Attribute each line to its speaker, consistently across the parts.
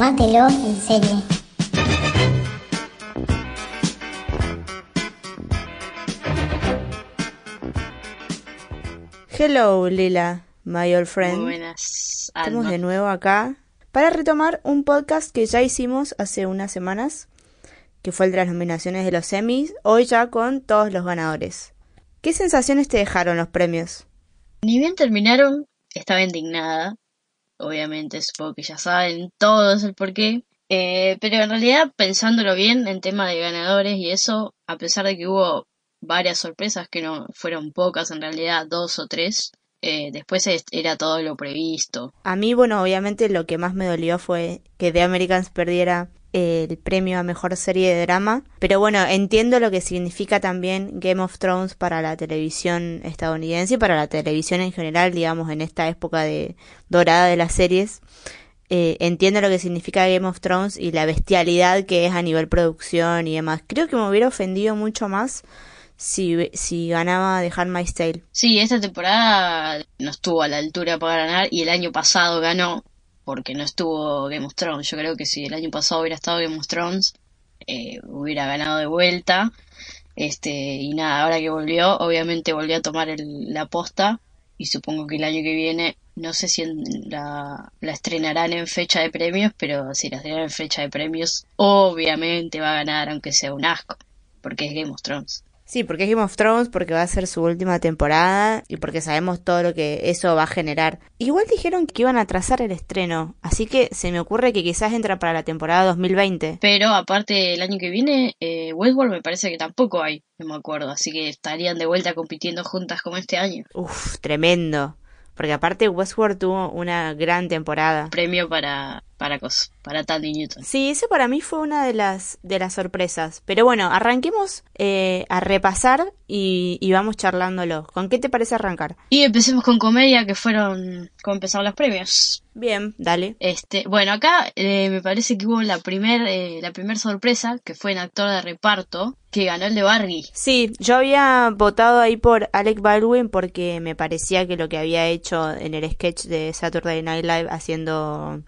Speaker 1: Tómatelo en serio.
Speaker 2: Hello, Lila, my old friend.
Speaker 3: Muy buenas.
Speaker 2: Estamos de nuevo acá para retomar un podcast que ya hicimos hace unas semanas, que fue el de las nominaciones de los Emmys, hoy ya con todos los ganadores. ¿Qué sensaciones te dejaron los premios?
Speaker 3: Ni bien terminaron, estaba indignada. Obviamente, supongo que ya saben todos el porqué. Eh, pero en realidad, pensándolo bien en tema de ganadores y eso, a pesar de que hubo varias sorpresas, que no fueron pocas, en realidad dos o tres, eh, después es- era todo lo previsto.
Speaker 2: A mí, bueno, obviamente lo que más me dolió fue que The Americans perdiera el premio a mejor serie de drama. Pero bueno, entiendo lo que significa también Game of Thrones para la televisión estadounidense y para la televisión en general, digamos, en esta época de dorada de las series. Eh, entiendo lo que significa Game of Thrones y la bestialidad que es a nivel producción y demás. Creo que me hubiera ofendido mucho más si, si ganaba The Handmaid's Tale.
Speaker 3: Sí, esta temporada no estuvo a la altura para ganar y el año pasado ganó porque no estuvo Game of Thrones. Yo creo que si el año pasado hubiera estado Game of Thrones, eh, hubiera ganado de vuelta. Este, y nada, ahora que volvió, obviamente volvió a tomar el- la posta y supongo que el año que viene, no sé si la, la estrenarán en fecha de premios, pero si la estrenan en fecha de premios, obviamente va a ganar aunque sea un asco, porque es Game of Thrones.
Speaker 2: Sí, porque es Game of Thrones, porque va a ser su última temporada y porque sabemos todo lo que eso va a generar. Igual dijeron que iban a trazar el estreno, así que se me ocurre que quizás entra para la temporada 2020.
Speaker 3: Pero aparte el año que viene, eh, Westworld me parece que tampoco hay, no me acuerdo, así que estarían de vuelta compitiendo juntas como este año.
Speaker 2: Uf, tremendo. Porque aparte Westworld tuvo una gran temporada.
Speaker 3: Premio para para cos, para Tandy Newton.
Speaker 2: Sí, eso para mí fue una de las de las sorpresas. Pero bueno, arranquemos eh, a repasar y, y vamos charlándolo. ¿Con qué te parece arrancar?
Speaker 3: Y empecemos con comedia, que fueron como empezaron los premios.
Speaker 2: Bien, dale.
Speaker 3: Este, bueno, acá eh, me parece que hubo la primer eh, la primer sorpresa, que fue en actor de reparto, que ganó el de Barry.
Speaker 2: Sí, yo había votado ahí por Alec Baldwin porque me parecía que lo que había hecho en el sketch de Saturday Night Live haciendo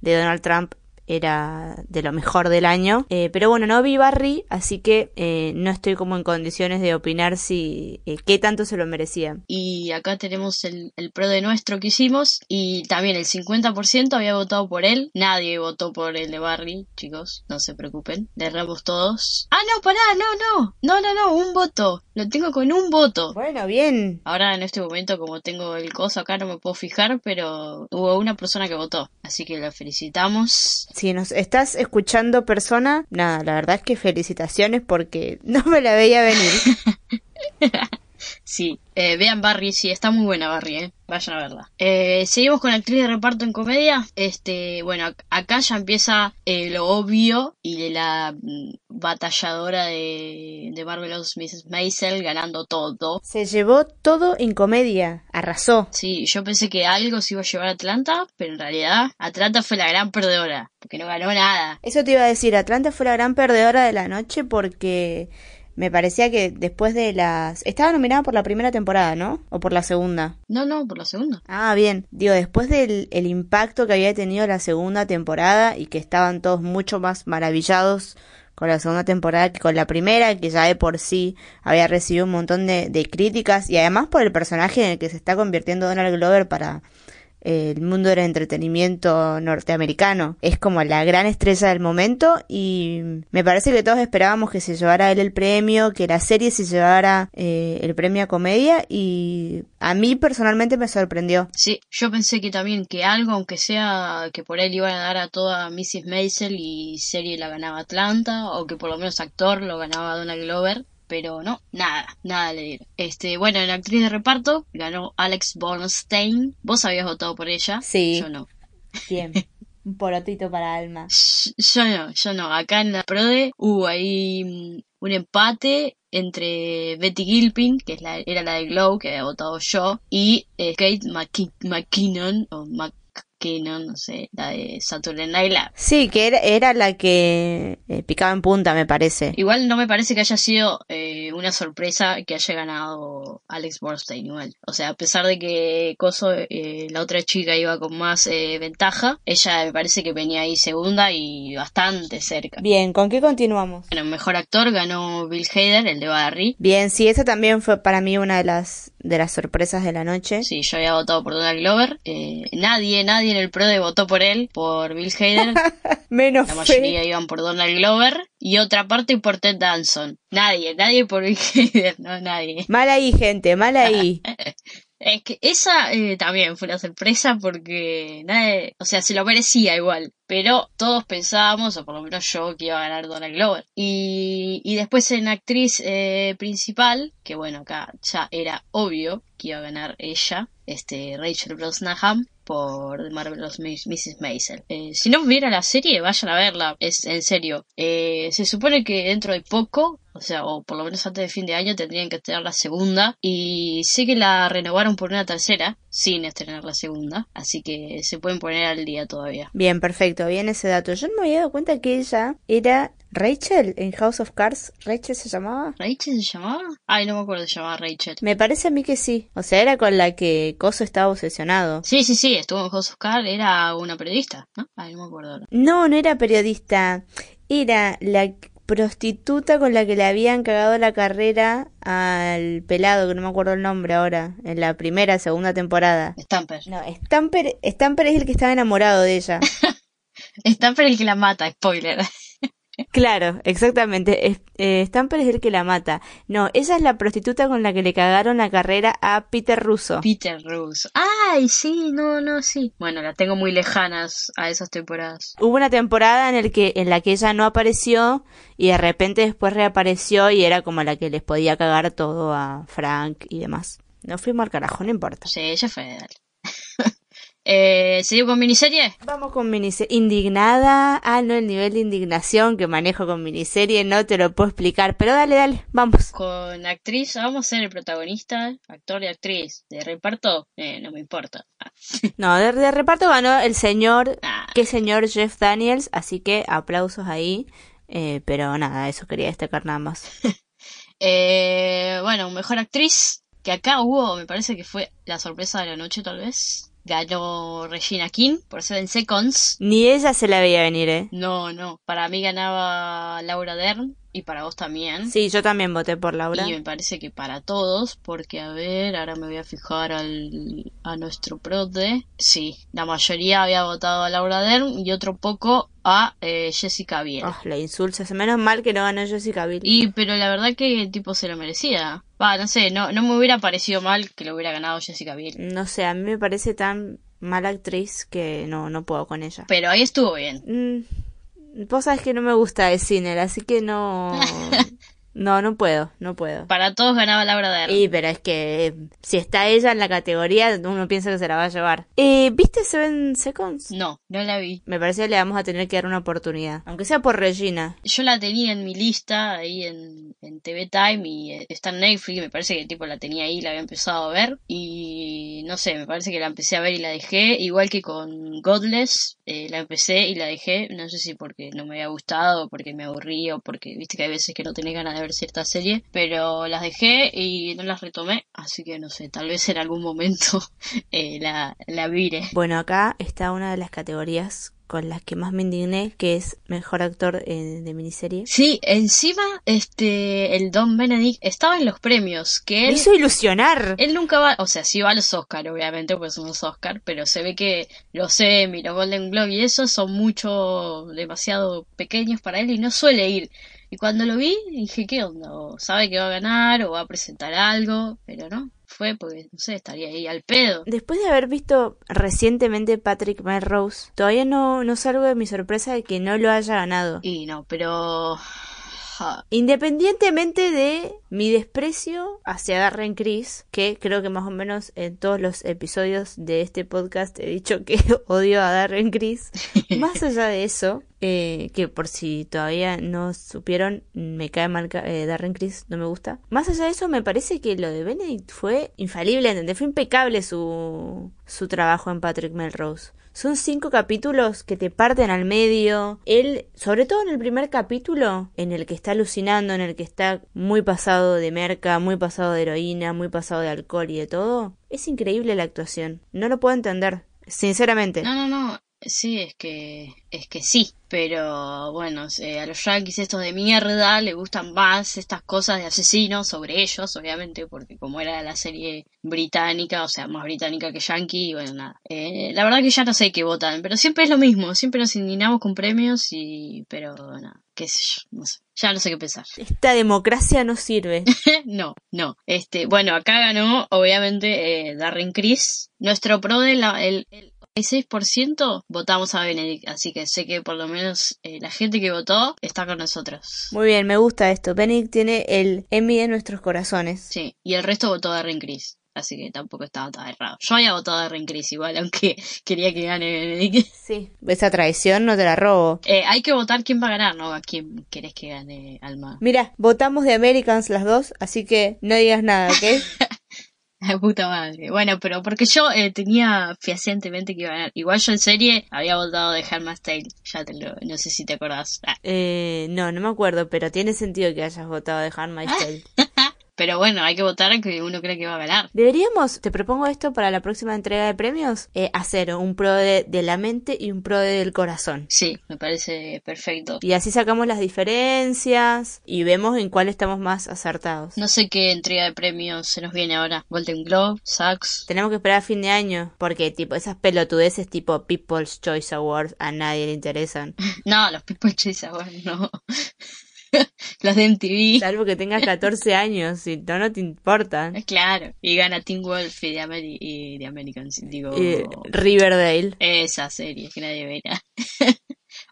Speaker 2: de Donald Trump era de lo mejor del año. Eh, pero bueno, no vi Barry, así que eh, no estoy como en condiciones de opinar si eh, qué tanto se lo merecía.
Speaker 3: Y acá tenemos el, el pro de nuestro que hicimos. Y también el 50% había votado por él. Nadie votó por el de Barry, chicos. No se preocupen. Le erramos todos. Ah, no, pará, no, no. No, no, no, un voto. Lo tengo con un voto.
Speaker 2: Bueno, bien.
Speaker 3: Ahora en este momento, como tengo el coso acá, no me puedo fijar, pero hubo una persona que votó. Así que la felicitamos.
Speaker 2: Si nos estás escuchando persona, nada, la verdad es que felicitaciones porque no me la veía venir.
Speaker 3: Sí, eh, vean Barry, sí, está muy buena Barry, eh. Vayan a verla. Eh, seguimos con actriz de reparto en comedia. Este, bueno, ac- acá ya empieza eh, lo obvio y de la mm, batalladora de, de Marvelous Mrs. Maisel ganando todo.
Speaker 2: Se llevó todo en comedia, arrasó.
Speaker 3: Sí, yo pensé que algo se iba a llevar a Atlanta, pero en realidad Atlanta fue la gran perdedora, porque no ganó nada.
Speaker 2: Eso te iba a decir, Atlanta fue la gran perdedora de la noche porque me parecía que después de las... Estaba nominada por la primera temporada, ¿no? ¿O por la segunda?
Speaker 3: No, no, por la segunda.
Speaker 2: Ah, bien. Digo, después del el impacto que había tenido la segunda temporada y que estaban todos mucho más maravillados con la segunda temporada que con la primera, que ya de por sí había recibido un montón de, de críticas y además por el personaje en el que se está convirtiendo Donald Glover para el mundo del entretenimiento norteamericano. Es como la gran estrella del momento y me parece que todos esperábamos que se llevara él el premio, que la serie se llevara eh, el premio a comedia y a mí personalmente me sorprendió.
Speaker 3: Sí, yo pensé que también que algo, aunque sea que por él iban a dar a toda Mrs. Maisel y serie la ganaba Atlanta, o que por lo menos actor lo ganaba Donald Glover, pero no, nada, nada le dieron. Este, bueno, en actriz de reparto ganó Alex Bornstein. Vos habías votado por ella.
Speaker 2: Sí.
Speaker 3: Yo no.
Speaker 2: Bien. Un porotito para Alma.
Speaker 3: Yo no, yo no. Acá en la Prode hubo ahí mm, un empate entre Betty Gilpin, que es la, era la de Glow, que había votado yo, y eh, Kate McKi- McKinnon, o No sé, la de Saturday Night Live.
Speaker 2: Sí, que era, era la que eh, picaba en punta, me parece.
Speaker 3: Igual no me parece que haya sido eh, una una sorpresa que haya ganado Alex Borstein igual. O sea, a pesar de que Coso, eh, la otra chica iba con más eh, ventaja, ella me parece que venía ahí segunda y bastante cerca.
Speaker 2: Bien, ¿con qué continuamos?
Speaker 3: Bueno, mejor actor ganó Bill Hader, el de Barry.
Speaker 2: Bien, sí, esa también fue para mí una de las de las sorpresas de la noche.
Speaker 3: Sí, yo había votado por Donald Glover. Eh, nadie, nadie en el PRODE votó por él, por Bill Hader.
Speaker 2: Menos
Speaker 3: La
Speaker 2: fe.
Speaker 3: mayoría iban por Donald Glover y otra parte por Ted Danson. Nadie, nadie por Bill Hader, no nadie.
Speaker 2: Mal ahí, gente, mal ahí.
Speaker 3: Es que esa eh, también fue una sorpresa porque nadie, o sea, se lo merecía igual, pero todos pensábamos, o por lo menos yo, que iba a ganar Donald Glover. Y, y después en actriz eh, principal, que bueno, acá ya era obvio que iba a ganar ella, este Rachel Brosnahan por Marvelous Mrs. Maisel. Eh, si no viera la serie, vayan a verla, es en serio. Eh, se supone que dentro de poco, o sea, o por lo menos antes de fin de año, tendrían que estrenar la segunda. Y sé que la renovaron por una tercera, sin estrenar la segunda. Así que se pueden poner al día todavía.
Speaker 2: Bien, perfecto, bien ese dato. Yo no me había dado cuenta que ella era Rachel en House of Cards. ¿Rachel se llamaba?
Speaker 3: ¿Rachel se llamaba? Ay, no me acuerdo, se llamaba Rachel.
Speaker 2: Me parece a mí que sí. O sea, era con la que Coso estaba obsesionado.
Speaker 3: Sí, sí, sí, estuvo en House of Cards, era una periodista, ¿no? Ay, no me acuerdo ahora.
Speaker 2: No, no era periodista. Era la prostituta con la que le habían cagado la carrera al pelado, que no me acuerdo el nombre ahora, en la primera, segunda temporada.
Speaker 3: Stamper.
Speaker 2: No, Stamper, Stamper es el que estaba enamorado de ella.
Speaker 3: Stamper el que la mata, spoiler.
Speaker 2: Claro, exactamente. Es- eh, Stamper es el que la mata. No, ella es la prostituta con la que le cagaron la carrera a Peter Russo.
Speaker 3: Peter Russo. Ay, sí, no, no, sí. Bueno, las tengo muy lejanas a esas temporadas.
Speaker 2: Hubo una temporada en, el que, en la que ella no apareció y de repente después reapareció y era como la que les podía cagar todo a Frank y demás. No fuimos al carajo, no importa.
Speaker 3: Sí, ella fue. eh, ¿Seguimos con miniserie?
Speaker 2: Vamos con miniserie. Indignada. Ah, no, el nivel de indignación que manejo con miniserie no te lo puedo explicar. Pero dale, dale, vamos.
Speaker 3: Con actriz, vamos a ser el protagonista, actor y actriz. De reparto, eh, no me importa. Ah,
Speaker 2: No, de, de reparto ganó el señor,
Speaker 3: ah,
Speaker 2: qué señor Jeff Daniels, así que aplausos ahí. Eh, pero nada, eso quería destacar nada más.
Speaker 3: Eh, bueno, mejor actriz, que acá hubo, me parece que fue la sorpresa de la noche tal vez. Ganó Regina King por Seven Seconds.
Speaker 2: Ni ella se la veía venir, ¿eh?
Speaker 3: No, no, para mí ganaba Laura Dern y para vos también.
Speaker 2: Sí, yo también voté por Laura.
Speaker 3: Y me parece que para todos, porque a ver, ahora me voy a fijar al, a nuestro prode. Sí, la mayoría había votado a Laura Dern y otro poco a eh, Jessica Biel.
Speaker 2: Ah, la insulsa. Menos mal que no ganó Jessica Biel.
Speaker 3: Y pero la verdad que el tipo se lo merecía. Va, no sé, no, no me hubiera parecido mal que lo hubiera ganado Jessica Biel.
Speaker 2: No sé, a mí me parece tan mala actriz que no, no puedo con ella.
Speaker 3: Pero ahí estuvo bien.
Speaker 2: Mm, vos sabés que no me gusta el cine, así que no... No, no puedo, no puedo.
Speaker 3: Para todos ganaba Laura Dern.
Speaker 2: Y pero es que eh, si está ella en la categoría, uno piensa que se la va a llevar. Eh, ¿Viste Seven Seconds?
Speaker 3: No, no la vi.
Speaker 2: Me parece que le vamos a tener que dar una oportunidad. Aunque sea por Regina.
Speaker 3: Yo la tenía en mi lista ahí en, en TV Time y eh, está en Netflix. Me parece que el tipo la tenía ahí, la había empezado a ver. Y no sé, me parece que la empecé a ver y la dejé. Igual que con Godless, eh, la empecé y la dejé. No sé si porque no me había gustado, porque me aburrí o porque viste que hay veces que no tenés ganas de ver cierta serie. Pero las dejé y no las retomé. Así que no sé, tal vez en algún momento eh, la, la vire.
Speaker 2: Bueno, acá está una de las categorías con las que más me indigné, que es mejor actor eh, de miniserie.
Speaker 3: Sí, encima, este, el Don Benedict estaba en los premios, que
Speaker 2: Me
Speaker 3: él,
Speaker 2: hizo ilusionar.
Speaker 3: él nunca va, o sea, sí va a los Oscar, obviamente, pues son los Oscar, pero se ve que los Emmy, los Golden Globe y eso son mucho, demasiado pequeños para él y no suele ir. Y cuando lo vi, dije, ¿qué onda? O sabe que va a ganar o va a presentar algo, pero no, fue porque, no sé, estaría ahí al pedo.
Speaker 2: Después de haber visto recientemente Patrick Melrose, todavía no, no salgo de mi sorpresa de que no lo haya ganado.
Speaker 3: Y no, pero...
Speaker 2: Independientemente de mi desprecio hacia Darren Criss, que creo que más o menos en todos los episodios de este podcast he dicho que odio a Darren Criss, más allá de eso, eh, que por si todavía no supieron, me cae mal eh, Darren Criss, no me gusta. Más allá de eso, me parece que lo de Benedict fue infalible, ¿entendés? Fue impecable su, su trabajo en Patrick Melrose. Son cinco capítulos que te parten al medio. Él, sobre todo en el primer capítulo, en el que está alucinando, en el que está muy pasado de merca, muy pasado de heroína, muy pasado de alcohol y de todo, es increíble la actuación. No lo puedo entender. Sinceramente.
Speaker 3: No, no, no. Sí, es que es que sí, pero bueno, a los yankees estos de mierda le gustan más estas cosas de asesinos sobre ellos, obviamente, porque como era la serie británica, o sea, más británica que yankee, bueno, nada. Eh, la verdad que ya no sé qué votan, pero siempre es lo mismo, siempre nos indignamos con premios y, pero nada, qué sé yo, no sé. Ya no sé qué pensar.
Speaker 2: Esta democracia no sirve.
Speaker 3: no, no. Este, bueno, acá ganó, obviamente, eh, Darren Criss. Nuestro pro de la, el, el 6% votamos a Benedict, así que sé que por lo menos eh, la gente que votó está con nosotros.
Speaker 2: Muy bien, me gusta esto. Benedict tiene el Emmy en nuestros corazones.
Speaker 3: Sí, y el resto votó a Darren Criss. Así que tampoco estaba tan errado. Yo había votado a Darren Criss igual, aunque quería que gane Benedict.
Speaker 2: Sí, esa traición no te la robo.
Speaker 3: Eh, hay que votar quién va a ganar, ¿no? A quién querés que gane Alma.
Speaker 2: Mira, votamos de Americans las dos, así que no digas nada, ¿ok?
Speaker 3: puta madre. Bueno, pero porque yo eh, tenía fehacientemente que iba a ganar. Igual yo en serie había votado de Handmaid's Tale. Ya te lo, no sé si te acordás.
Speaker 2: Ah. Eh, no, no me acuerdo, pero tiene sentido que hayas votado de Handmaid's Tale.
Speaker 3: Pero bueno, hay que votar a que uno cree que va a ganar.
Speaker 2: Deberíamos, te propongo esto para la próxima entrega de premios, eh, hacer un pro de, la mente y un pro del corazón.
Speaker 3: Sí, me parece perfecto.
Speaker 2: Y así sacamos las diferencias y vemos en cuál estamos más acertados.
Speaker 3: No sé qué entrega de premios se nos viene ahora. Golden Globe, Sachs.
Speaker 2: Tenemos que esperar a fin de año, porque tipo esas pelotudeces tipo People's Choice Awards a nadie le interesan.
Speaker 3: no, los People's Choice Awards no. los de MTV.
Speaker 2: Salvo que tengas 14 años, y no, no te importa.
Speaker 3: Claro, y gana Teen Wolf y de, y de American, digo...
Speaker 2: Riverdale.
Speaker 3: Esa serie que nadie verá.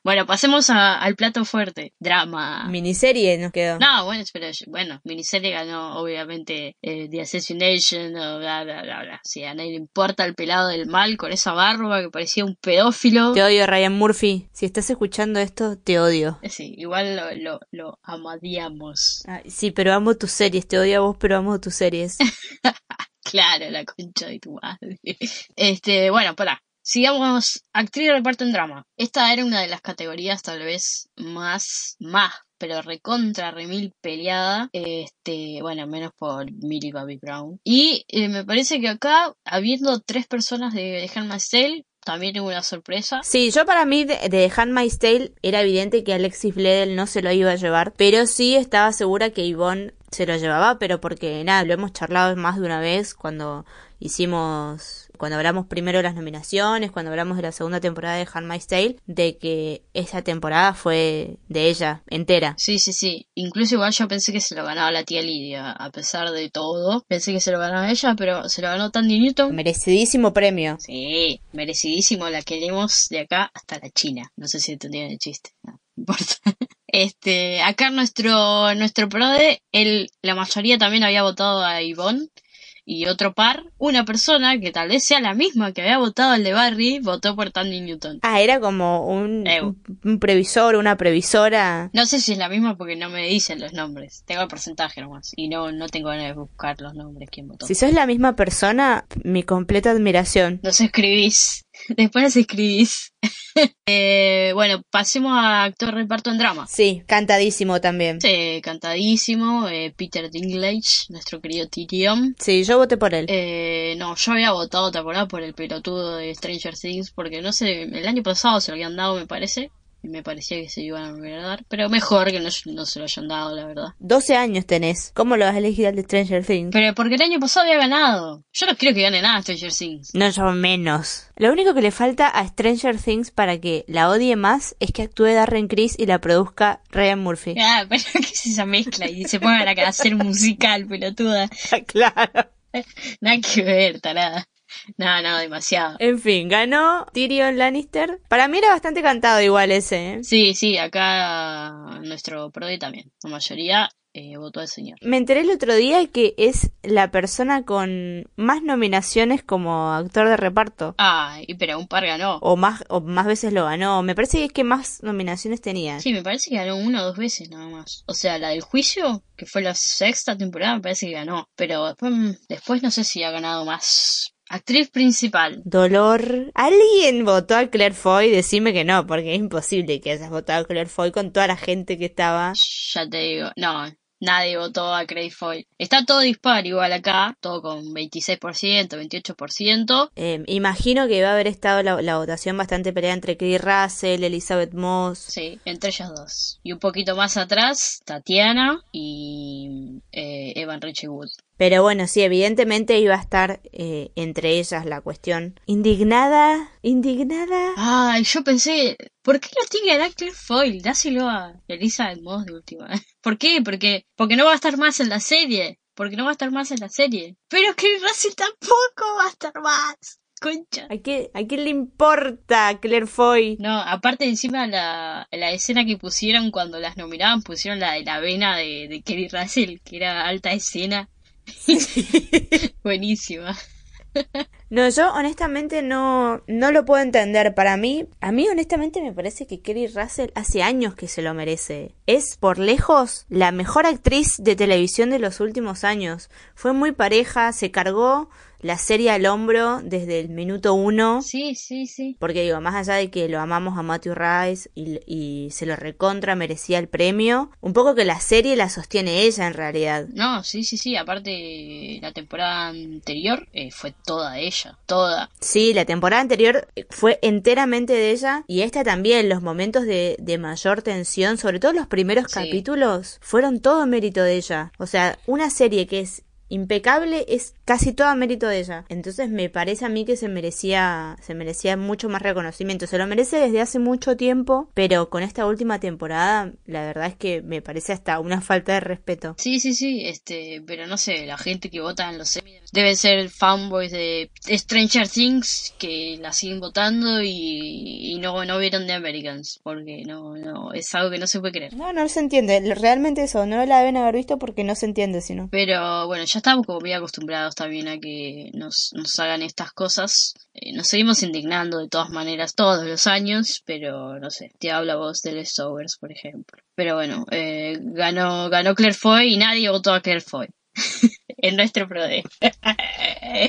Speaker 3: Bueno, pasemos al plato fuerte. Drama.
Speaker 2: Miniserie nos quedó.
Speaker 3: No, bueno, pero bueno, miniserie ganó obviamente eh, The Assassination, o bla, bla, bla, bla. Si a nadie le importa el pelado del mal con esa barba que parecía un pedófilo.
Speaker 2: Te odio, Ryan Murphy. Si estás escuchando esto, te odio.
Speaker 3: Eh, sí, igual lo, lo, lo amadíamos.
Speaker 2: sí, pero amo tus series. Te odio a vos, pero amo tus series.
Speaker 3: claro, la concha de tu madre. Este, bueno, para. Sigamos, actriz de reparto en drama. Esta era una de las categorías tal vez más, más, pero recontra, remil peleada. Este, bueno, menos por Millie Bobby Brown. Y eh, me parece que acá, habiendo tres personas de, de Handmaid's Tale, también hubo una sorpresa.
Speaker 2: Sí, yo para mí de, de Handmaid's Tale era evidente que Alexis Bledel no se lo iba a llevar, pero sí estaba segura que Yvonne se lo llevaba, pero porque nada, lo hemos charlado más de una vez cuando hicimos, cuando hablamos primero de las nominaciones, cuando hablamos de la segunda temporada de Handmaid's Tale, de que esa temporada fue de ella entera.
Speaker 3: Sí, sí, sí. Incluso igual yo pensé que se lo ganaba la tía Lidia, a pesar de todo. Pensé que se lo ganaba ella, pero se lo ganó Tandy Newton.
Speaker 2: Merecidísimo premio.
Speaker 3: Sí, merecidísimo. La queremos de acá hasta la China. No sé si entendieron el chiste. No, importa. Este, acá nuestro, nuestro prode, él, la mayoría también había votado a Yvonne y otro par, una persona que tal vez sea la misma que había votado el de Barry, votó por Tandy Newton.
Speaker 2: Ah, era como un, un, previsor, una previsora.
Speaker 3: No sé si es la misma porque no me dicen los nombres. Tengo el porcentaje nomás. Y no, no tengo ganas de buscar los nombres quién votó.
Speaker 2: Si sos la misma persona, mi completa admiración.
Speaker 3: Nos escribís. Después nos escribís. eh, bueno, pasemos a actor reparto en drama.
Speaker 2: Sí, cantadísimo también.
Speaker 3: Sí, cantadísimo. Eh, Peter Dinklage, nuestro querido Tyrion.
Speaker 2: Sí, yo voté por él.
Speaker 3: Eh, no, yo había votado, ¿te acordás? Por el pelotudo de Stranger Things, porque no sé, el año pasado se lo habían dado, me parece me parecía que se iban a dar, pero mejor que no, se lo hayan dado, la verdad.
Speaker 2: 12 años tenés, ¿cómo lo vas a elegir al de Stranger Things?
Speaker 3: Pero porque el año pasado había ganado. Yo no quiero que gane nada Stranger Things.
Speaker 2: No, yo menos. Lo único que le falta a Stranger Things para que la odie más es que actúe Darren Criss y la produzca Ryan Murphy.
Speaker 3: Ah, pero ¿qué es esa mezcla? Y se pongan a hacer musical, pelotuda.
Speaker 2: claro.
Speaker 3: Nada que ver, tarada. No, no, demasiado.
Speaker 2: En fin, ganó Tyrion Lannister. Para mí era bastante cantado igual ese. ¿eh?
Speaker 3: Sí, sí, acá nuestro Prode también. La mayoría eh, votó al señor.
Speaker 2: Me enteré el otro día que es la persona con más nominaciones como actor de reparto.
Speaker 3: Ah, pero un par ganó.
Speaker 2: O más, o más veces lo ganó. Me parece que es que más nominaciones tenía.
Speaker 3: Sí, me parece que ganó una o dos veces nada más. O sea, la del juicio, que fue la sexta temporada, me parece que ganó. Pero después, después no sé si ha ganado más Actriz principal.
Speaker 2: Dolor. ¿Alguien votó a Claire Foy? Decime que no, porque es imposible que hayas votado a Claire Foy con toda la gente que estaba.
Speaker 3: Ya te digo, no, nadie votó a Craig Foy. Está todo dispar igual acá, todo con 26%, 28%.
Speaker 2: Eh, imagino que va a haber estado la, votación bastante peleada entre Kerry Russell, Elizabeth Moss.
Speaker 3: Sí, entre ellas dos. Y un poquito más atrás, Tatiana y eh, Evan Richie Wood.
Speaker 2: Pero bueno, sí, evidentemente iba a estar eh, entre ellas la cuestión. Indignada, indignada.
Speaker 3: Ay, yo pensé, ¿por qué no tiene a Claire Foyle? Dáselo a Elizabeth Moss de última. ¿Por qué? Porque, porque no va a estar más en la serie. Porque no va a estar más en la serie. Pero que Russell tampoco va a estar más. Concha.
Speaker 2: ¿A, qué, ¿A quién le importa Claire Foy?
Speaker 3: No, aparte encima la, la escena que pusieron cuando las nominaban, pusieron la de la vena de, de Kerry Russell, que era alta escena. Buenísima.
Speaker 2: No, yo honestamente no, no lo puedo entender. Para mí, a mí honestamente me parece que Kerry Russell hace años que se lo merece. Es por lejos la mejor actriz de televisión de los últimos años. Fue muy pareja, se cargó la serie al hombro desde el minuto uno.
Speaker 3: Sí, sí, sí.
Speaker 2: Porque digo, más allá de que lo amamos a Matthew Rice y, y, se lo recontra merecía el premio, un poco que la serie la sostiene ella en realidad.
Speaker 3: No, sí, sí, sí. Aparte, la temporada anterior eh, fue toda ella, toda.
Speaker 2: Sí, la temporada anterior fue enteramente de ella y esta también, los momentos de, de mayor tensión, sobre todo los primeros capítulos, fueron todo mérito de ella. O sea, una serie que es impecable es casi todo a mérito de ella. Entonces me parece a mí que se merecía, se merecía mucho más reconocimiento. Se lo merece desde hace mucho tiempo, pero con esta última temporada, la verdad es que me parece hasta una falta de respeto.
Speaker 3: Sí, sí, sí, este, pero no sé, la gente que vota en los semis deben ser fanboys de Stranger Things que la siguen votando y, no, no vieron The Americans, porque no, no, es algo que no se puede creer.
Speaker 2: No, no se entiende, realmente eso, no la deben haber visto porque no se entiende, sino.
Speaker 3: Pero bueno, ya estamos como muy acostumbrados también a que nos, nos hagan estas cosas. Eh, nos seguimos indignando de todas maneras todos los años, pero no sé, te habla vos de Leftovers, por ejemplo. Pero bueno, eh, ganó, ganó Claire Foy y nadie votó a Claire Foy. en nuestro prode.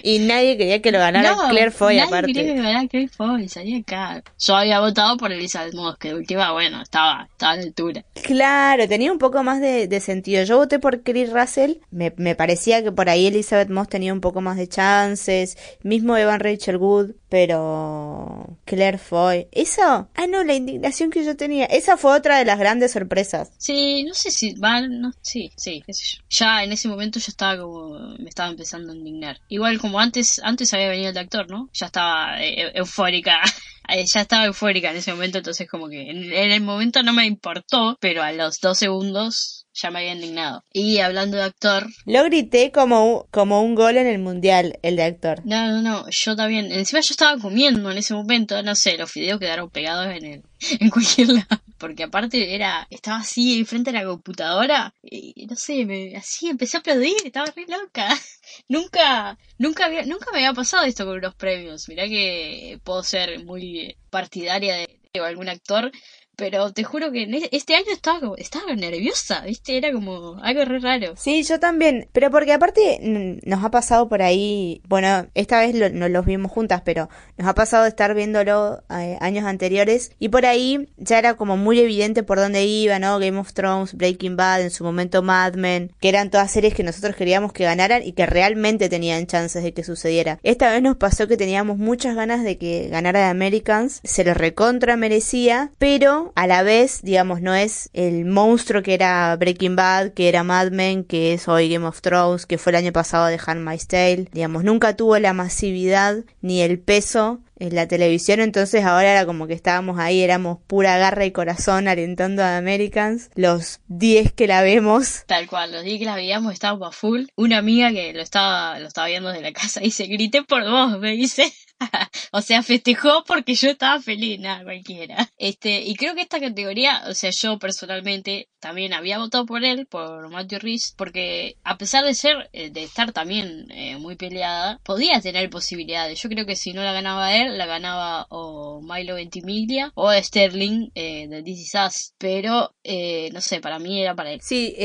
Speaker 2: y nadie quería que lo ganara Claire Foy,
Speaker 3: nadie
Speaker 2: aparte.
Speaker 3: quería que lo ganara Claire Foy, salía acá. Yo había votado por Elizabeth Moss, que de última, bueno, estaba, estaba a la altura.
Speaker 2: Claro, tenía un poco más de, sentido. Yo voté por Chris Russell, me, me, parecía que por ahí Elizabeth Moss tenía un poco más de chances, mismo Evan Rachel Wood, pero Claire Foy. Eso, ah no, la indignación que yo tenía, esa fue otra de las grandes sorpresas.
Speaker 3: Sí, no sé si van, no, sí, sí, qué sé yo. Ya en ese momento yo estaba como, me estaba empezando a indignar. Igual como antes, antes había venido el actor, ¿no? Ya estaba eh, eufórica. Ya estaba eufórica en ese momento, entonces como que en, el momento no me importó, pero a los dos segundos ya me había indignado. Y hablando de actor...
Speaker 2: Lo grité como, como un gol en el mundial, el de actor.
Speaker 3: No, no, no, yo también. Encima yo estaba comiendo en ese momento, no sé, los videos quedaron pegados en, el, en cualquier lado. Porque aparte era, estaba así enfrente de la computadora y no sé, me, así empecé a aplaudir, estaba re loca. nunca, nunca había, nunca me había pasado esto con unos premios. Mirá que puedo ser muy partidaria de, de algún actor, pero te juro que e, este año estaba como, estaba nerviosa, ¿viste? Era como algo re raro.
Speaker 2: Sí, yo también, pero porque aparte nos ha pasado por ahí, bueno, esta vez no los vimos juntas, pero nos ha pasado de estar viéndolo eh, años anteriores y por ahí ya era como muy evidente por dónde iba, ¿no? Game of Thrones, Breaking Bad, en su momento Mad Men, que eran todas series que nosotros queríamos que ganaran y que realmente tenían chances de que sucediera. Esta vez nos pasó que teníamos muchas ganas de que ganara The Americans, se lo recontra merecía, pero a la vez, digamos, no es el monstruo que era Breaking Bad, que era Mad Men, que es hoy Game of Thrones, que fue el año pasado de Handmaid's Tale. Digamos, nunca tuvo la masividad ni el peso en la televisión, entonces ahora era como que estábamos ahí, éramos pura garra y corazón alentando a Americans, los 10 que la vemos.
Speaker 3: Tal cual, los 10 que la veíamos estábamos a full. Una amiga que lo estaba, lo estaba viendo desde la casa y se grité por vos, me dice. o sea, festejó porque yo estaba feliz, nada, cualquiera. Este, y creo que esta categoría, o sea, yo personalmente también había votado por él, por Matthew Rhys, porque a pesar de ser, eh, de estar también eh, muy peleada, podía tener posibilidades. Yo creo que si no la ganaba él, la ganaba o Milo Ventimiglia o Sterling eh, de DC Sass. Pero, no sé, para mí era para él.
Speaker 2: Sí,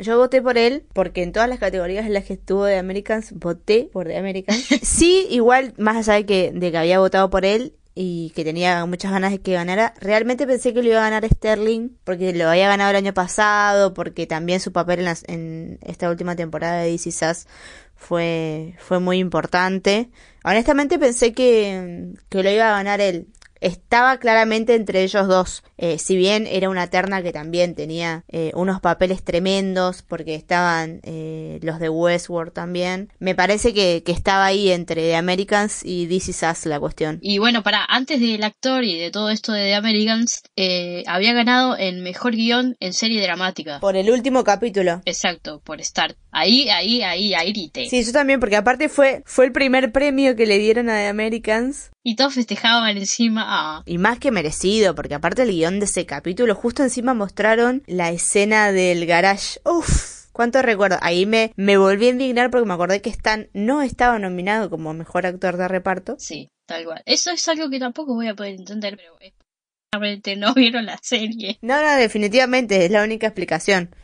Speaker 2: yo voté por él porque en todas las categorías en las que estuvo de Americans, voté por The Americans. sí, igual, más allá de que, de que había votado por él, y que tenía muchas ganas de que ganara. Realmente pensé que lo iba a ganar Sterling porque lo había ganado el año pasado, porque también su papel en, en esta última temporada de DC Sass fue, fue muy importante. Honestamente pensé que, que lo iba a ganar él estaba claramente entre ellos dos. Eh, si bien era una terna que también tenía eh, unos papeles tremendos, porque estaban eh, los de Westworld también, me parece que, que, estaba ahí entre The Americans y This Is Us la cuestión.
Speaker 3: Y bueno, para antes del actor y de todo esto de The Americans, había ganado el mejor guion en serie dramática.
Speaker 2: Por el último capítulo.
Speaker 3: Exacto, por Start. Ahí, ahí, ahí, ahí grité.
Speaker 2: Sí, yo también, porque aparte fue, fue el primer premio que le dieron a The Americans.
Speaker 3: Y todos festejaban encima. Ah.
Speaker 2: Y más que merecido, porque aparte el guion de ese capítulo, justo encima mostraron la escena del garage. Uf, cuánto recuerdo. Ahí me, me volví a indignar porque me acordé que Stan no estaba nominado como mejor actor de reparto.
Speaker 3: Sí, tal cual. Eso es algo que tampoco voy a poder entender, pero realmente no vieron la serie.
Speaker 2: No, no, definitivamente, es la única explicación.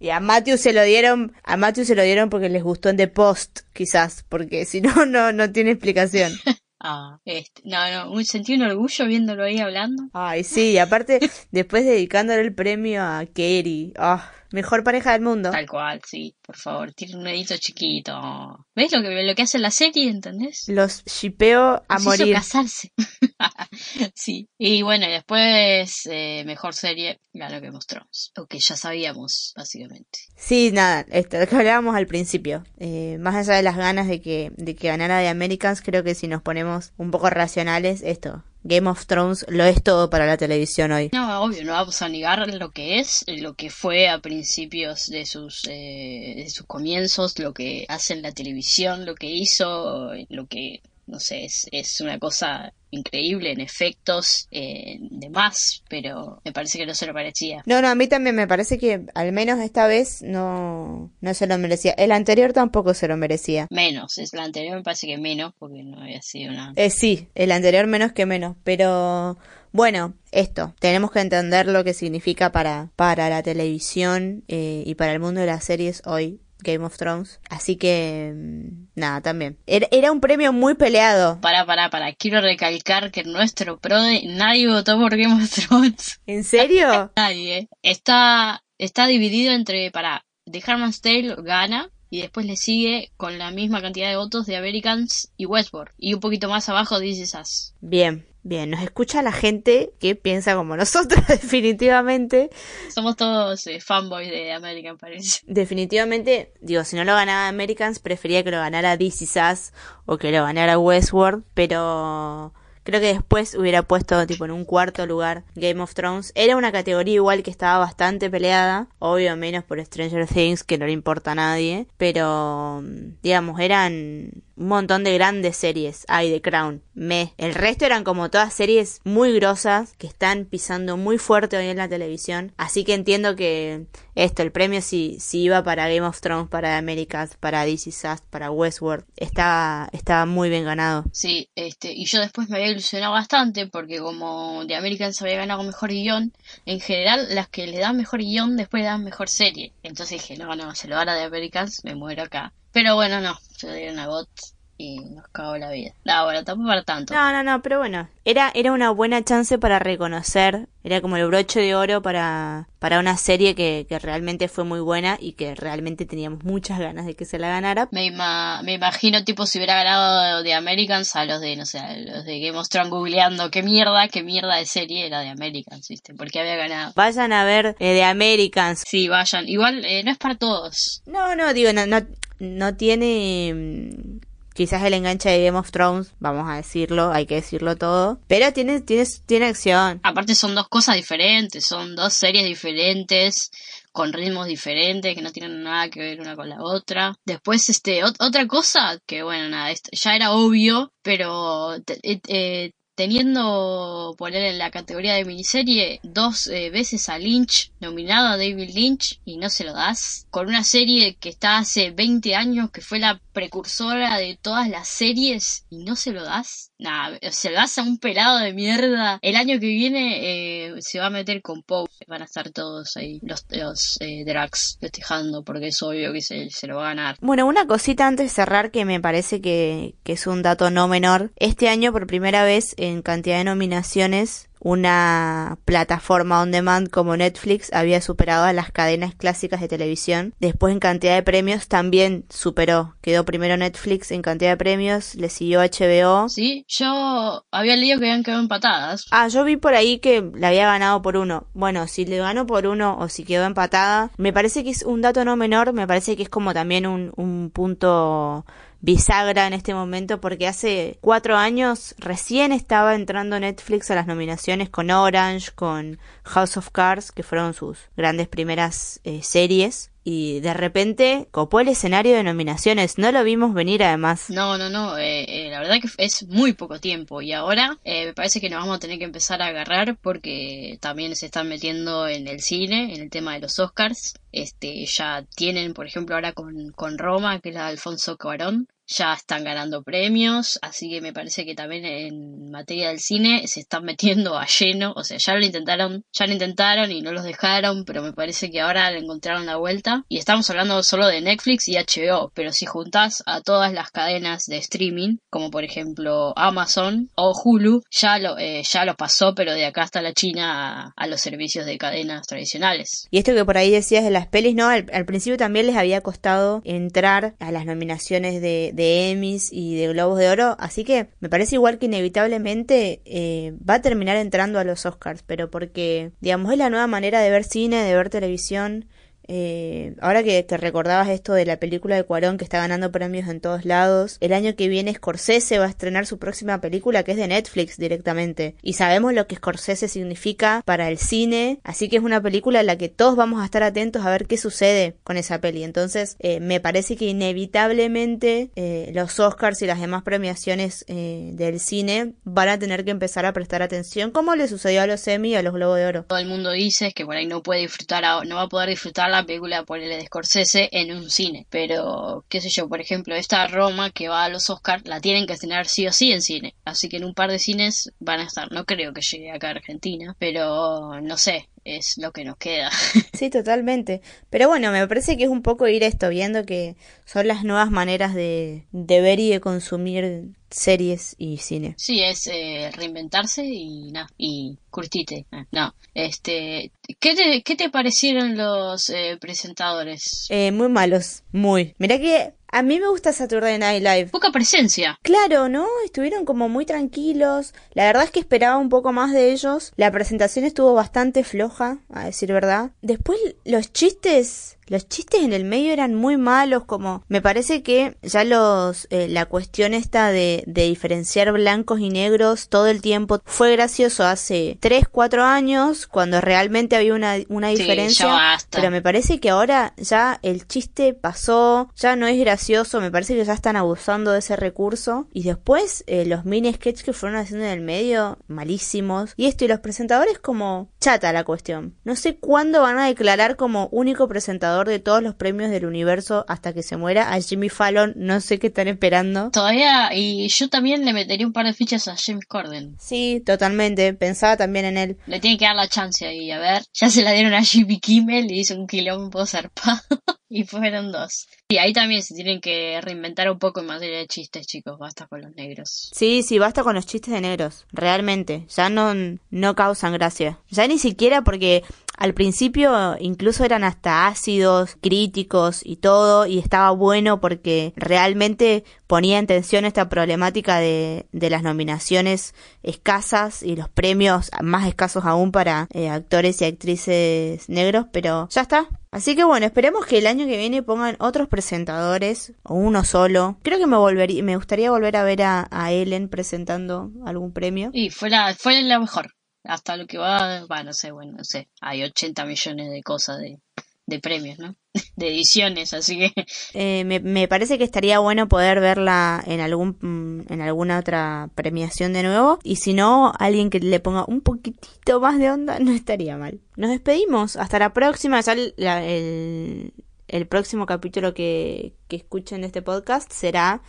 Speaker 2: Y a Matthew se lo dieron, a Matthew se lo dieron porque les gustó en The Post, quizás, porque si no, no, no tiene explicación.
Speaker 3: Ah, este, no, no, sentí un orgullo viéndolo ahí hablando.
Speaker 2: Ay, sí, y aparte, después dedicándole el premio a Kerry. Ah, mejor pareja del mundo.
Speaker 3: Tal cual, sí, por favor, tiene un dedito chiquito. ¿Ves lo que, lo que hace la serie, entendés?
Speaker 2: Los shipeo a morir.
Speaker 3: casarse. sí, y bueno, después, eh, mejor serie, lo que mostramos. Lo que ya sabíamos, básicamente.
Speaker 2: Sí, nada, esto, lo que hablábamos al principio. Eh, más allá de las ganas de que, de que ganara de Americans, creo que si nos ponemos un poco racionales, esto, Game of Thrones lo es todo para la televisión hoy.
Speaker 3: No, obvio, no vamos a negar lo que es, lo que fue a principios de sus, eh, de sus comienzos, lo que hace en la televisión, lo que hizo, lo que no sé, es, es una cosa increíble en efectos, eh, de más, pero me parece que no se lo parecía.
Speaker 2: No, no, a mí también me parece que al menos esta vez no, no se lo merecía. El anterior tampoco se lo merecía.
Speaker 3: Menos, es el anterior me parece que menos, porque no había sido nada.
Speaker 2: Eh, sí, el anterior menos que menos, pero bueno, esto, tenemos que entender lo que significa para, para la televisión eh, y para el mundo de las series hoy Game of Thrones. Así que, mm, nada, también. Era, un premio muy peleado.
Speaker 3: Para, para, para. Quiero recalcar que nuestro pro nadie votó por Game of Thrones.
Speaker 2: ¿En serio?
Speaker 3: nadie. Está, está dividido entre, para, The Harman's Tale gana. Y después le sigue con la misma cantidad de votos de Americans y Westworld. Y un poquito más abajo dice Us.
Speaker 2: Bien, Bien, nos escucha la gente que piensa como nosotros, definitivamente.
Speaker 3: Somos todos eh, fanboys de American, parece.
Speaker 2: Definitivamente, digo, si no lo ganaba Americans, prefería que lo ganara DC Sass o que lo ganara Westworld, pero Creo que después hubiera puesto tipo en un cuarto lugar Game of Thrones. Era una categoría igual que estaba bastante peleada. Obvio menos por Stranger Things que no le importa a nadie. Pero digamos, eran un montón de grandes series. Hay The Crown, Me. El resto eran como todas series muy grosas que están pisando muy fuerte hoy en la televisión. Así que entiendo que esto, el premio si, si iba para Game of Thrones, para Americas, para DC Sass, para Westworld, estaba, estaba muy bien ganado.
Speaker 3: Sí, este, y yo después me había ilusionado bastante porque como The Americans había ganado mejor guion, en general las que le dan mejor guion después dan mejor serie. Entonces dije, no, no, se lo van a The Americans, me muero acá. Pero bueno, no, se lo dieron a Bot y nos cagó la vida. No, bueno, tampoco para tanto.
Speaker 2: No, no, no, pero bueno, era, era una buena chance para reconocer, era como el broche de oro para, para una serie que, que realmente fue muy buena y que realmente teníamos muchas ganas de que se la ganara.
Speaker 3: Me, me imagino, tipo, si hubiera ganado de Americans a los de, no sé, a los de Game of Thrones googleando qué mierda, qué mierda de serie era de Americans, ¿viste? Porque había ganado.
Speaker 2: Vayan a ver eh, de Americans.
Speaker 3: Sí, vayan. Igual, eh, no es para todos.
Speaker 2: No, no, digo, no, no, no tiene quizás el enganche de Game of Thrones, vamos a decirlo, hay que decirlo todo, pero tiene, tiene, tiene acción.
Speaker 3: Aparte son dos cosas diferentes, son dos series diferentes, con ritmos diferentes, que no tienen nada que ver una con la otra. Después, este, otra cosa, que bueno, nada, ya era obvio, pero eh, eh, teniendo poner en la categoría de miniserie dos eh, veces a Lynch, nominado a David Lynch, y no se lo das, con una serie que está hace 20 años, que fue la precursora de todas las series, y no se lo das. Nada, se lo das a un pelado de mierda. El año que viene eh, se va a meter con Poe, van a estar todos ahí, los, los eh, Drax festejando, porque es obvio que se, lo va a ganar.
Speaker 2: Bueno, una cosita antes de cerrar que me parece que es un dato no menor. Este año, por primera vez, en cantidad de nominaciones una plataforma on demand como Netflix había superado a las cadenas clásicas de televisión. Después en cantidad de premios también superó. Quedó primero Netflix en cantidad de premios, le siguió HBO.
Speaker 3: Sí, yo había leído que habían quedado empatadas.
Speaker 2: Ah, yo vi por ahí que la había ganado por uno. Bueno, si le ganó por uno o si quedó empatada, me parece que es un dato no menor, me parece que es como también un, un punto bisagra en este momento porque hace cuatro años recién estaba entrando Netflix a las nominaciones con Orange, con House of Cards, que fueron sus grandes primeras eh, series. Y de repente copó el escenario de nominaciones. No lo vimos venir además.
Speaker 3: No, no, no. Eh, eh, la verdad que es muy poco tiempo. Y ahora me parece que nos vamos a tener que empezar a agarrar porque también se están metiendo en el cine, en el tema de los Oscars. Este, ya tienen, por ejemplo, ahora con, con Roma, que es la de Alfonso Cuarón, ya están ganando premios, así que me parece que también en materia del cine se están metiendo a lleno, o sea, ya lo intentaron, ya lo intentaron y no los dejaron, pero me parece que ahora le encontraron la vuelta. Y estamos hablando solo de Netflix y HBO, pero si juntás a todas las cadenas de streaming, como por ejemplo Amazon o Hulu, ya lo, eh, ya lo pasó, pero de acá hasta la China a, los servicios de cadenas tradicionales.
Speaker 2: Y esto que por ahí decías de las pelis, ¿no? Al, principio también les había costado entrar a las nominaciones de Emmys y de Globos de Oro, así que me parece igual que inevitablemente eh, va a terminar entrando a los Oscars, pero porque, digamos, es la nueva manera de ver cine, de ver televisión, eh, ahora que, te recordabas esto de la película de Cuarón que está ganando premios en todos lados, el año que viene Scorsese va a estrenar su próxima película que es de Netflix directamente. Y sabemos lo que Scorsese significa para el cine, así que es una película en la que todos vamos a estar atentos a ver qué sucede con esa peli. Entonces, eh, me parece que inevitablemente eh, los Oscars y las demás premiaciones del cine van a tener que empezar a prestar atención, como le sucedió a los Emmy y a los Globos de Oro.
Speaker 3: Todo el mundo dice que por ahí no puede disfrutar, no va a poder disfrutar la película por el de Scorsese en un cine. Pero, qué sé yo, por ejemplo, esta Roma que va a los Oscars la tienen que estrenar sí o sí en cine. Así que en un par de cines van a estar. No creo que llegue acá a Argentina, pero no sé, es lo que nos queda.
Speaker 2: Sí, totalmente. Pero bueno, me parece que es un poco ir esto, viendo que son las nuevas maneras de, de ver y de consumir series y cine.
Speaker 3: Sí, es eh, reinventarse y nada, y curtite. Eh, no, este, ¿qué te, qué te parecieron los eh, presentadores?
Speaker 2: muy malos, muy. Mira que a mí me gusta Saturday Night Live.
Speaker 3: Poca presencia.
Speaker 2: Claro, ¿no? Estuvieron como muy tranquilos. La verdad es que esperaba un poco más de ellos. La presentación estuvo bastante floja, a decir verdad. Después los chistes los chistes en el medio eran muy malos, como me parece que ya los eh, la cuestión esta de, de, diferenciar blancos y negros todo el tiempo fue gracioso hace 3, 4 años cuando realmente había una, una diferencia, pero me parece que ahora ya el chiste pasó, ya no es gracioso, me parece que ya están abusando de ese recurso. Y después eh, los mini sketches que fueron haciendo en el medio malísimos. Y esto y los presentadores como chata la cuestión. No sé cuándo van a declarar como único presentador de todos los premios del universo hasta que se muera. A Jimmy Fallon no sé qué están esperando.
Speaker 3: Todavía, y yo también le metería un par de fichas a James Corden.
Speaker 2: Sí, totalmente. Pensaba también en él.
Speaker 3: Le tiene que dar la chance ahí, a ver. Ya se la dieron a Jimmy Kimmel y hizo un quilombo zarpado. y fueron dos. Y ahí también se tienen que reinventar un poco en materia de chistes, chicos. Basta con los negros.
Speaker 2: Sí, sí, basta con los chistes de negros. Realmente. Ya no, no causan gracia. Ya ni siquiera porque al principio incluso eran hasta ácidos, críticos y todo, y estaba bueno porque realmente ponía en tensión esta problemática de, de las nominaciones escasas y los premios más escasos aún para eh, actores y actrices negros, pero ya está, Así que bueno, esperemos que el año que viene pongan otros presentadores o uno solo. Creo que me volvería, me gustaría volver a ver a, Ellen presentando algún premio.
Speaker 3: Y fue la, fue la mejor. Hasta lo que va, va, no sé, bueno, no sé. Hay 80 millones de cosas de, de premios, ¿no? De ediciones, así que...
Speaker 2: Eh, me, me parece que estaría bueno poder verla en algún mm, en alguna otra premiación de nuevo y si no alguien que le ponga un poquitito más de onda no estaría mal. Nos despedimos, hasta la próxima, ya el, el, el próximo capítulo que, que escuchen de este podcast será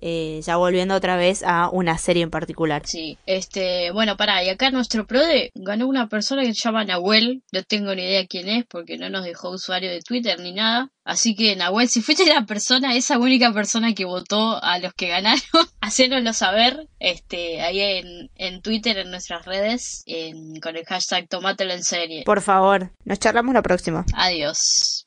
Speaker 2: eh, ya volviendo otra vez a una serie en particular.
Speaker 3: Sí, este, bueno, pará, y acá nuestro PRODE ganó una persona que se llama Nahuel, no tengo ni idea quién es porque no nos dejó usuario de Twitter ni nada, así que Nahuel, si fuiste la persona, esa única persona que votó a los que ganaron, hacénoslo saber, este, ahí en, en Twitter, en nuestras redes, en- con el hashtag Tomátelo en serie.
Speaker 2: Por favor, nos charlamos la próxima.
Speaker 3: Adiós.